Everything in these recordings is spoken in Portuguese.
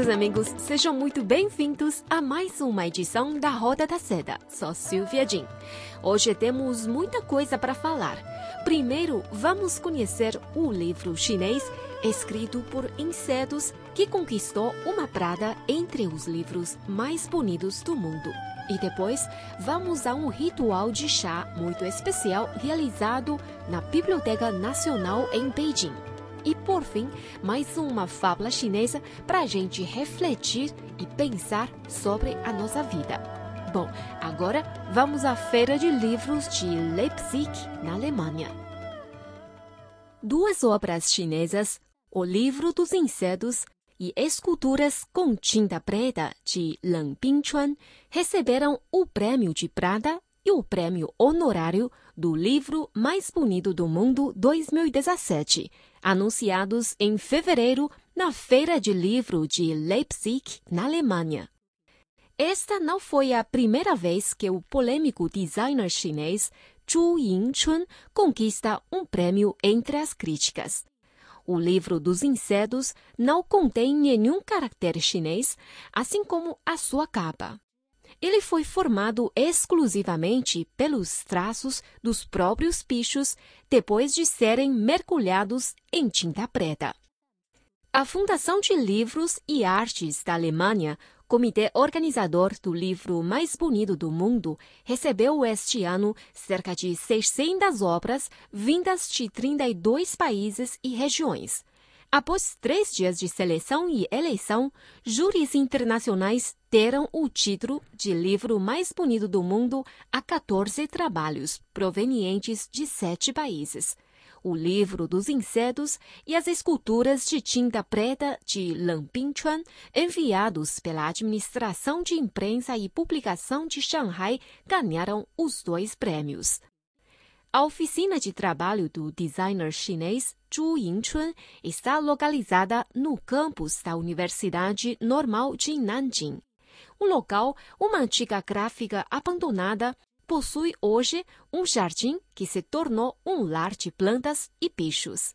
Caros amigos, sejam muito bem-vindos a mais uma edição da Roda da Seda. Sou Silvia Jin. Hoje temos muita coisa para falar. Primeiro, vamos conhecer o livro chinês escrito por insetos que conquistou uma prada entre os livros mais bonitos do mundo. E depois, vamos a um ritual de chá muito especial realizado na Biblioteca Nacional em Beijing. E por fim, mais uma fábula chinesa para a gente refletir e pensar sobre a nossa vida. Bom, agora vamos à Feira de Livros de Leipzig, na Alemanha. Duas obras chinesas, O Livro dos Insetos e Esculturas com Tinta Preta de Lang Bingchuan, receberam o Prêmio de Prata e o Prêmio Honorário do Livro Mais Bonito do Mundo 2017, anunciados em fevereiro na Feira de Livro de Leipzig, na Alemanha. Esta não foi a primeira vez que o polêmico designer chinês Zhu Yingchun conquista um prêmio entre as críticas. O livro dos insetos não contém nenhum caractere chinês, assim como a sua capa. Ele foi formado exclusivamente pelos traços dos próprios bichos depois de serem mergulhados em tinta preta. A Fundação de Livros e Artes da Alemanha, comitê organizador do livro mais bonito do mundo, recebeu este ano cerca de 600 obras vindas de 32 países e regiões. Após três dias de seleção e eleição, júris internacionais deram o título de livro mais bonito do mundo a 14 trabalhos provenientes de sete países. O livro dos insetos e as esculturas de tinta preta de Lang Bingchuan, enviados pela Administração de Imprensa e Publicação de Shanghai, ganharam os dois prêmios. A oficina de trabalho do designer chinês Zhu Yingchun está localizada no campus da Universidade Normal de Nanjing. O local, uma antiga gráfica abandonada, possui hoje um jardim que se tornou um lar de plantas e bichos.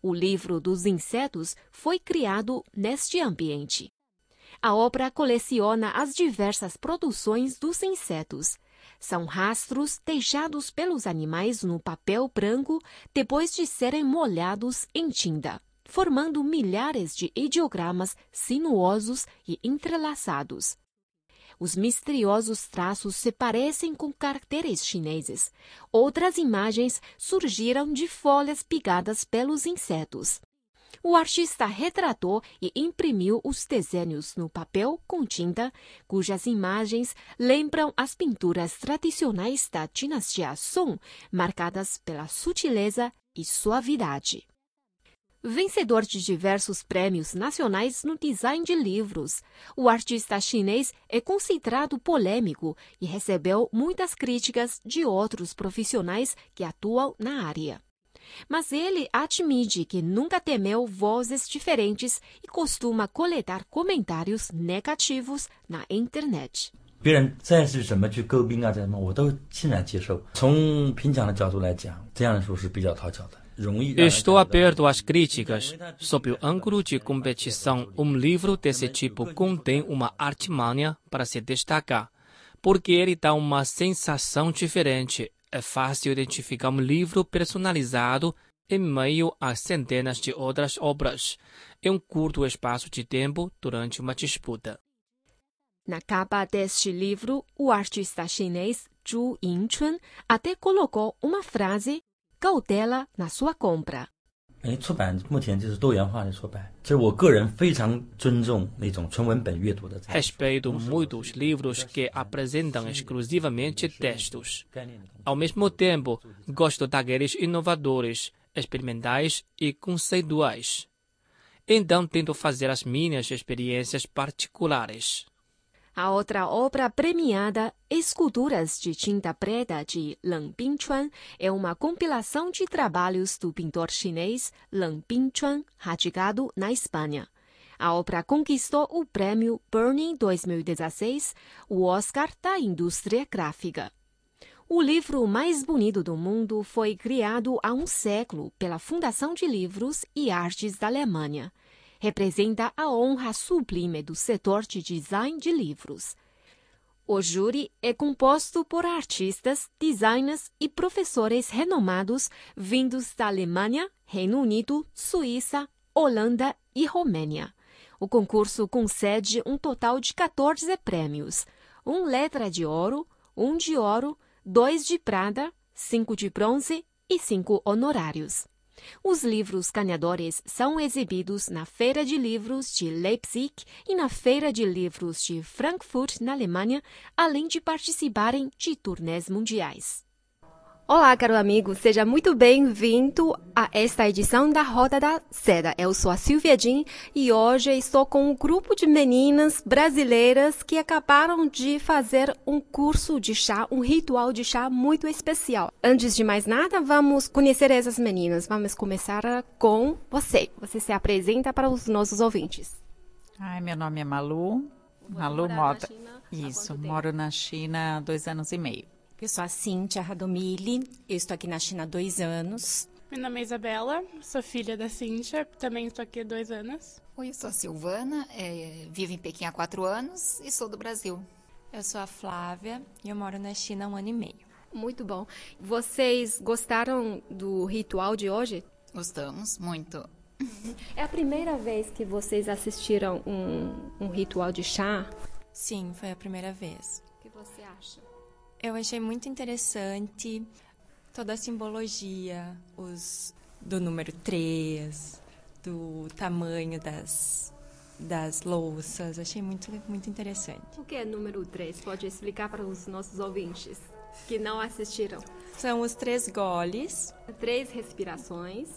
O livro dos insetos foi criado neste ambiente. A obra coleciona as diversas produções dos insetos são rastros deixados pelos animais no papel branco depois de serem molhados em tinta, formando milhares de ideogramas sinuosos e entrelaçados. Os misteriosos traços se parecem com caracteres chineses. Outras imagens surgiram de folhas picadas pelos insetos o artista retratou e imprimiu os desenhos no papel com tinta, cujas imagens lembram as pinturas tradicionais da dinastia Song, marcadas pela sutileza e suavidade. Vencedor de diversos prêmios nacionais no design de livros, o artista chinês é considerado polêmico e recebeu muitas críticas de outros profissionais que atuam na área. Mas ele admite que nunca temeu vozes diferentes e costuma coletar comentários negativos na internet. 别人再是怎么去诟病啊，怎么我都欣然接受。从评奖的角度来讲，这样的书是比较讨巧的。 Estou aberto às críticas. Sob o ângulo de competição, um livro desse tipo contém uma artimanha para se destacar, porque ele dá uma sensação diferente é fácil identificar um livro personalizado em meio a centenas de outras obras em um curto espaço de tempo durante uma disputa. Na capa deste livro, o artista chinês Zhu Yingchun até colocou uma frase cautela na sua compra. 哎，出版目前就是多元化的出版，这是我个人非常尊重那种纯文本阅读的。 Respeito muito os livros que apresentam exclusivamente textos. Ao mesmo tempo, gosto daqueles inovadores, experimentais e conceituais. Então, tento fazer as minhas experiências particulares. A outra obra premiada, Esculturas de Tinta Preta de Leng Bingchuan, é uma compilação de trabalhos do pintor chinês Leng Bingchuan, radicado na Espanha. A obra conquistou o prêmio Burning 2016, o Oscar da indústria gráfica. O livro mais bonito do mundo foi criado há um século pela Fundação de Livros e Artes da Alemanha representa a honra sublime do setor de design de livros. O júri é composto por artistas, designers e professores renomados vindos da Alemanha, Reino Unido, Suíça, Holanda e Romênia. O concurso concede um total de 14 prêmios: um letra de ouro, um de ouro, dois de prata, cinco de bronze e cinco honorários. Os livros ganhadores são exibidos na Feira de Livros de Leipzig e na Feira de Livros de Frankfurt, na Alemanha, além de participarem de turnês mundiais. Olá, caro amigo, seja muito bem-vindo a esta edição da Roda da Seda. Eu sou a Silvia Jean e hoje estou com um grupo de meninas brasileiras que acabaram de fazer um curso de chá, um ritual de chá muito especial. Antes de mais nada, vamos conhecer essas meninas. Vamos começar com você. Você se apresenta para os nossos ouvintes. Ai, meu nome é Malu. Malu Mota. Isso, moro na China há dois anos e meio. Eu sou a Cíntia Radomili, eu estou aqui na China há dois anos. Meu nome é Isabela, sou filha da Cíntia, também estou aqui há dois anos. Oi, eu sou a Silvana, é, vivo em Pequim há quatro anos e sou do Brasil. Eu sou a Flávia e eu moro na China há um ano e meio. Muito bom. Vocês gostaram do ritual de hoje? Gostamos, muito. É a primeira vez que vocês assistiram um, um ritual de chá? Sim, foi a primeira vez. O que você acha? Eu achei muito interessante toda a simbologia, os do número 3, do tamanho das, das louças. Achei muito, muito interessante. O que é número 3? Pode explicar para os nossos ouvintes que não assistiram? São os três goles. Três respirações.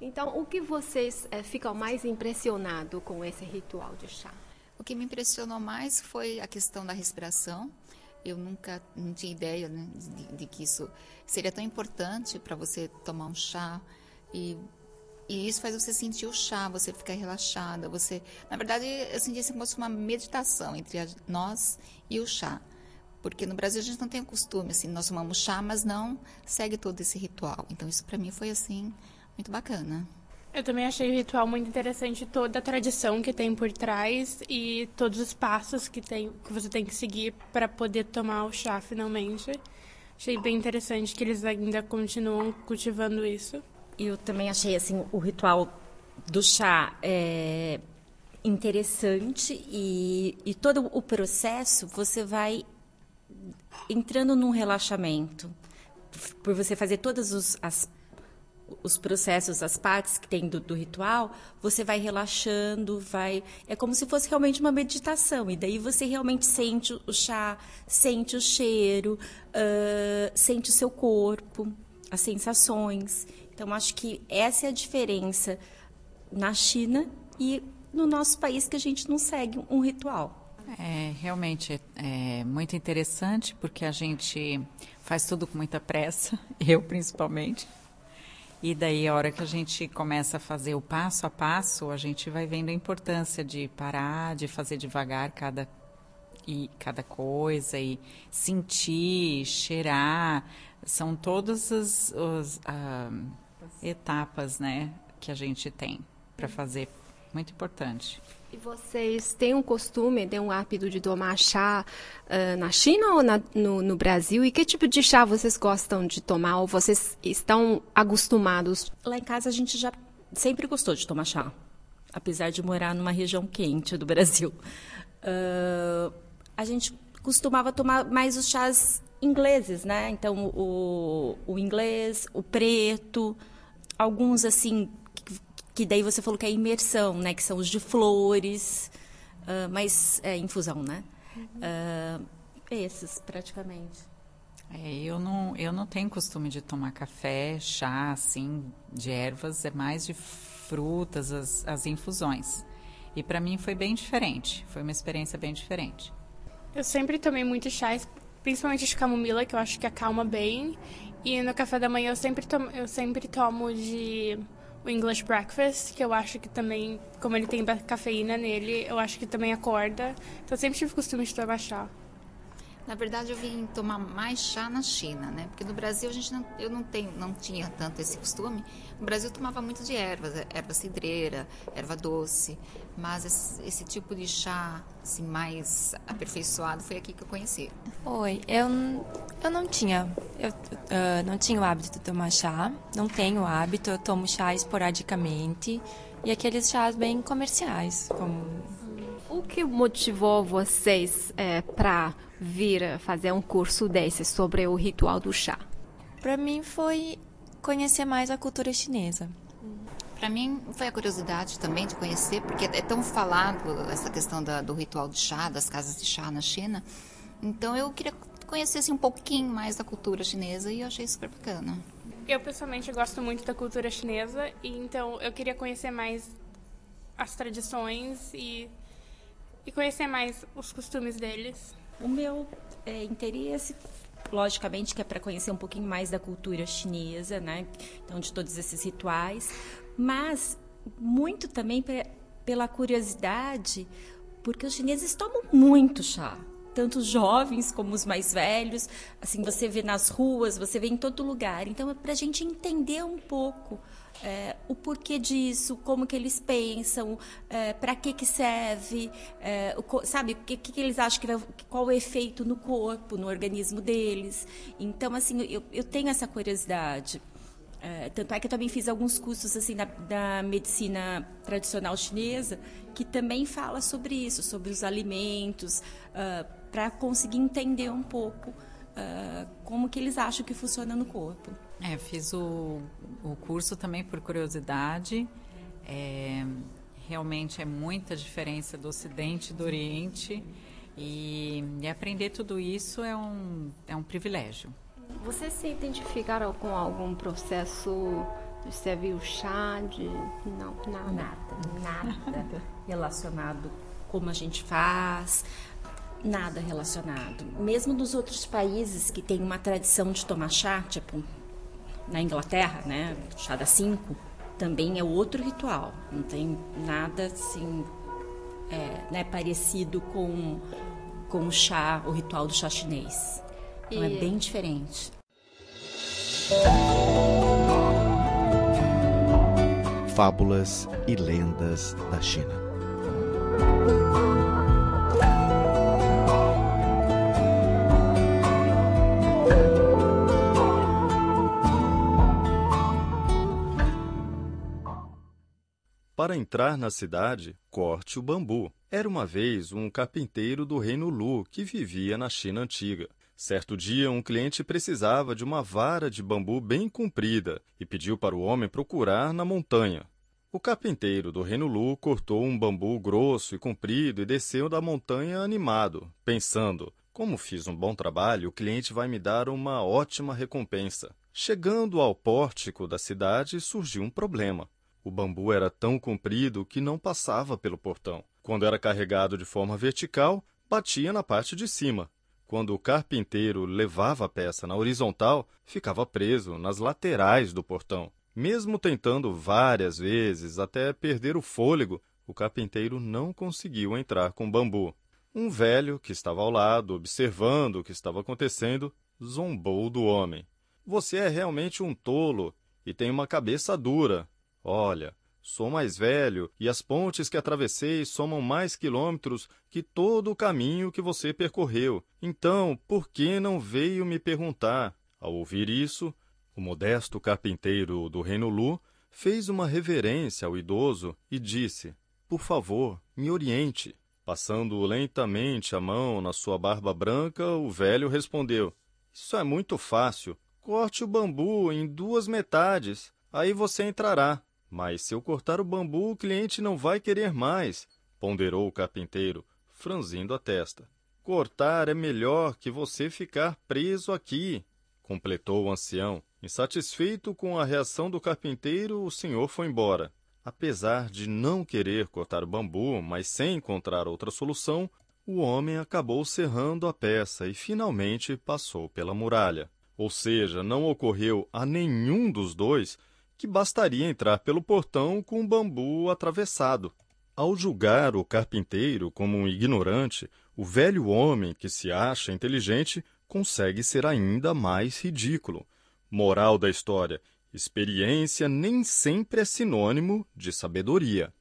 Então, o que vocês é, ficam mais impressionados com esse ritual de chá? O que me impressionou mais foi a questão da respiração eu nunca não tinha ideia né, de, de que isso seria tão importante para você tomar um chá e e isso faz você sentir o chá, você ficar relaxada, você, na verdade, eu senti assim como se fosse uma meditação entre a, nós e o chá. Porque no Brasil a gente não tem o costume assim, nós tomamos chá, mas não segue todo esse ritual. Então isso para mim foi assim muito bacana. Eu também achei o ritual muito interessante, toda a tradição que tem por trás e todos os passos que, tem, que você tem que seguir para poder tomar o chá finalmente. Achei bem interessante que eles ainda continuam cultivando isso. Eu também achei assim o ritual do chá é, interessante e, e todo o processo você vai entrando num relaxamento por você fazer todas os, as os processos, as partes que tem do, do, ritual, você vai relaxando, vai. É como se fosse realmente uma meditação. E daí você realmente sente o chá, sente o cheiro, uh, sente o seu corpo, as sensações. Então, acho que essa é a diferença na China e no nosso país que a gente não segue um ritual. É realmente é muito interessante porque a gente faz tudo com muita pressa, eu principalmente. E daí, a hora que a gente começa a fazer o passo a passo, a gente vai vendo a importância de parar, de fazer devagar cada, e, cada coisa e sentir, cheirar. São todas as, as uh, etapas né, que a gente tem para fazer. Muito importante. E vocês têm um costume, têm um hábito de tomar chá uh, na China ou na, no, no, Brasil? E que tipo de chá vocês gostam de tomar ou vocês estão acostumados? Lá em casa a gente já sempre gostou de tomar chá, apesar de morar numa região quente do Brasil. Uh, a gente costumava tomar mais os chás ingleses, né? Então o, o inglês, o preto, alguns assim que daí você falou que é imersão, né? Que são os de flores, uh, mas é infusão, né? Uh, esses, praticamente. É, eu não, eu não tenho costume de tomar café, chá, assim, de ervas, é mais de frutas, as, as infusões. E para mim foi bem diferente, foi uma experiência bem diferente. Eu sempre tomei muito chás, principalmente de camomila, que eu acho que acalma bem. E no café da manhã eu sempre tomo, eu sempre tomo de o English Breakfast, que eu acho que também, como ele tem cafeína nele, eu acho que também acorda. Então sempre tive costume de tomar chá. Na verdade, eu vim tomar mais chá na China, né? Porque no Brasil a gente não, eu não tenho, não tinha tanto esse costume. No Brasil eu tomava muito de ervas, erva cidreira, erva doce, mas esse, esse, tipo de chá assim mais aperfeiçoado foi aqui que eu conheci. Oi, eu eu não tinha, eu uh, não tinha o hábito de tomar chá, não tenho o hábito, eu tomo chá esporadicamente e aqueles chás bem comerciais, como o que motivou vocês é, para vir fazer um curso desse sobre o ritual do chá? Para mim foi conhecer mais a cultura chinesa. Para mim foi a curiosidade também de conhecer, porque é tão falado essa questão da, do ritual do chá, das casas de chá na China. Então eu queria conhecer assim, um pouquinho mais da cultura chinesa e eu achei super bacana. Eu pessoalmente gosto muito da cultura chinesa e então eu queria conhecer mais as tradições e, e conhecer mais os costumes deles. O meu é, interesse logicamente que é para conhecer um pouquinho mais da cultura chinesa, né? Então de todos esses rituais, mas muito também pela curiosidade, porque os chineses tomam muito chá, tanto os jovens como os mais velhos. Assim você vê nas ruas, você vê em todo lugar. Então é para a gente entender um pouco é, o porquê disso, como que eles pensam, é, para que que serve, é, o, sabe, o que, que eles acham que vai, qual o efeito no corpo, no organismo deles. Então, assim, eu, eu tenho essa curiosidade. É, tanto é que eu também fiz alguns cursos assim da, da medicina tradicional chinesa que também fala sobre isso, sobre os alimentos, uh, para conseguir entender um pouco uh, como que eles acham que funciona no corpo. É, fiz o, o curso também por curiosidade. É, realmente é muita diferença do Ocidente e do Oriente. E, e, aprender tudo isso é um, é um privilégio. Você se identificaram com algum processo de servir o chá? De... Não, nada. Nada, nada relacionado como a gente faz, nada relacionado. Mesmo nos outros países que tem uma tradição de tomar chá, tipo na Inglaterra, né, chá da cinco, também é outro ritual. Não tem nada assim, é, né, parecido com com o chá, o ritual do chá chinês. Então e... é bem diferente. Fábulas e lendas da China. Para entrar na cidade, corte o bambu. Era uma vez um carpinteiro do reino Lu que vivia na China antiga. Certo dia, um cliente precisava de uma vara de bambu bem comprida e pediu para o homem procurar na montanha. O carpinteiro do reino Lu cortou um bambu grosso e comprido e desceu da montanha animado, pensando: como fiz um bom trabalho, o cliente vai me dar uma ótima recompensa. Chegando ao pórtico da cidade, surgiu um problema. O bambu era tão comprido que não passava pelo portão. Quando era carregado de forma vertical, batia na parte de cima. Quando o carpinteiro levava a peça na horizontal, ficava preso nas laterais do portão. Mesmo tentando várias vezes até perder o fôlego, o carpinteiro não conseguiu entrar com o bambu. Um velho que estava ao lado, observando o que estava acontecendo, zombou do homem. Você é realmente um tolo e tem uma cabeça dura. Olha, sou mais velho e as pontes que atravessei somam mais quilômetros que todo o caminho que você percorreu. Então, por que não veio me perguntar? Ao ouvir isso, o modesto carpinteiro do Reino Lu fez uma reverência ao idoso e disse: Por favor, me oriente. Passando lentamente a mão na sua barba branca, o velho respondeu: Isso é muito fácil. Corte o bambu em duas metades, aí você entrará. Mas se eu cortar o bambu, o cliente não vai querer mais, ponderou o carpinteiro, franzindo a testa. Cortar é melhor que você ficar preso aqui, completou o ancião. Insatisfeito com a reação do carpinteiro, o senhor foi embora. Apesar de não querer cortar o bambu, mas sem encontrar outra solução, o homem acabou serrando a peça e finalmente passou pela muralha. Ou seja, não ocorreu a nenhum dos dois que bastaria entrar pelo portão com o bambu atravessado. Ao julgar o carpinteiro como um ignorante, o velho homem que se acha inteligente consegue ser ainda mais ridículo. Moral da história: experiência nem sempre é sinônimo de sabedoria.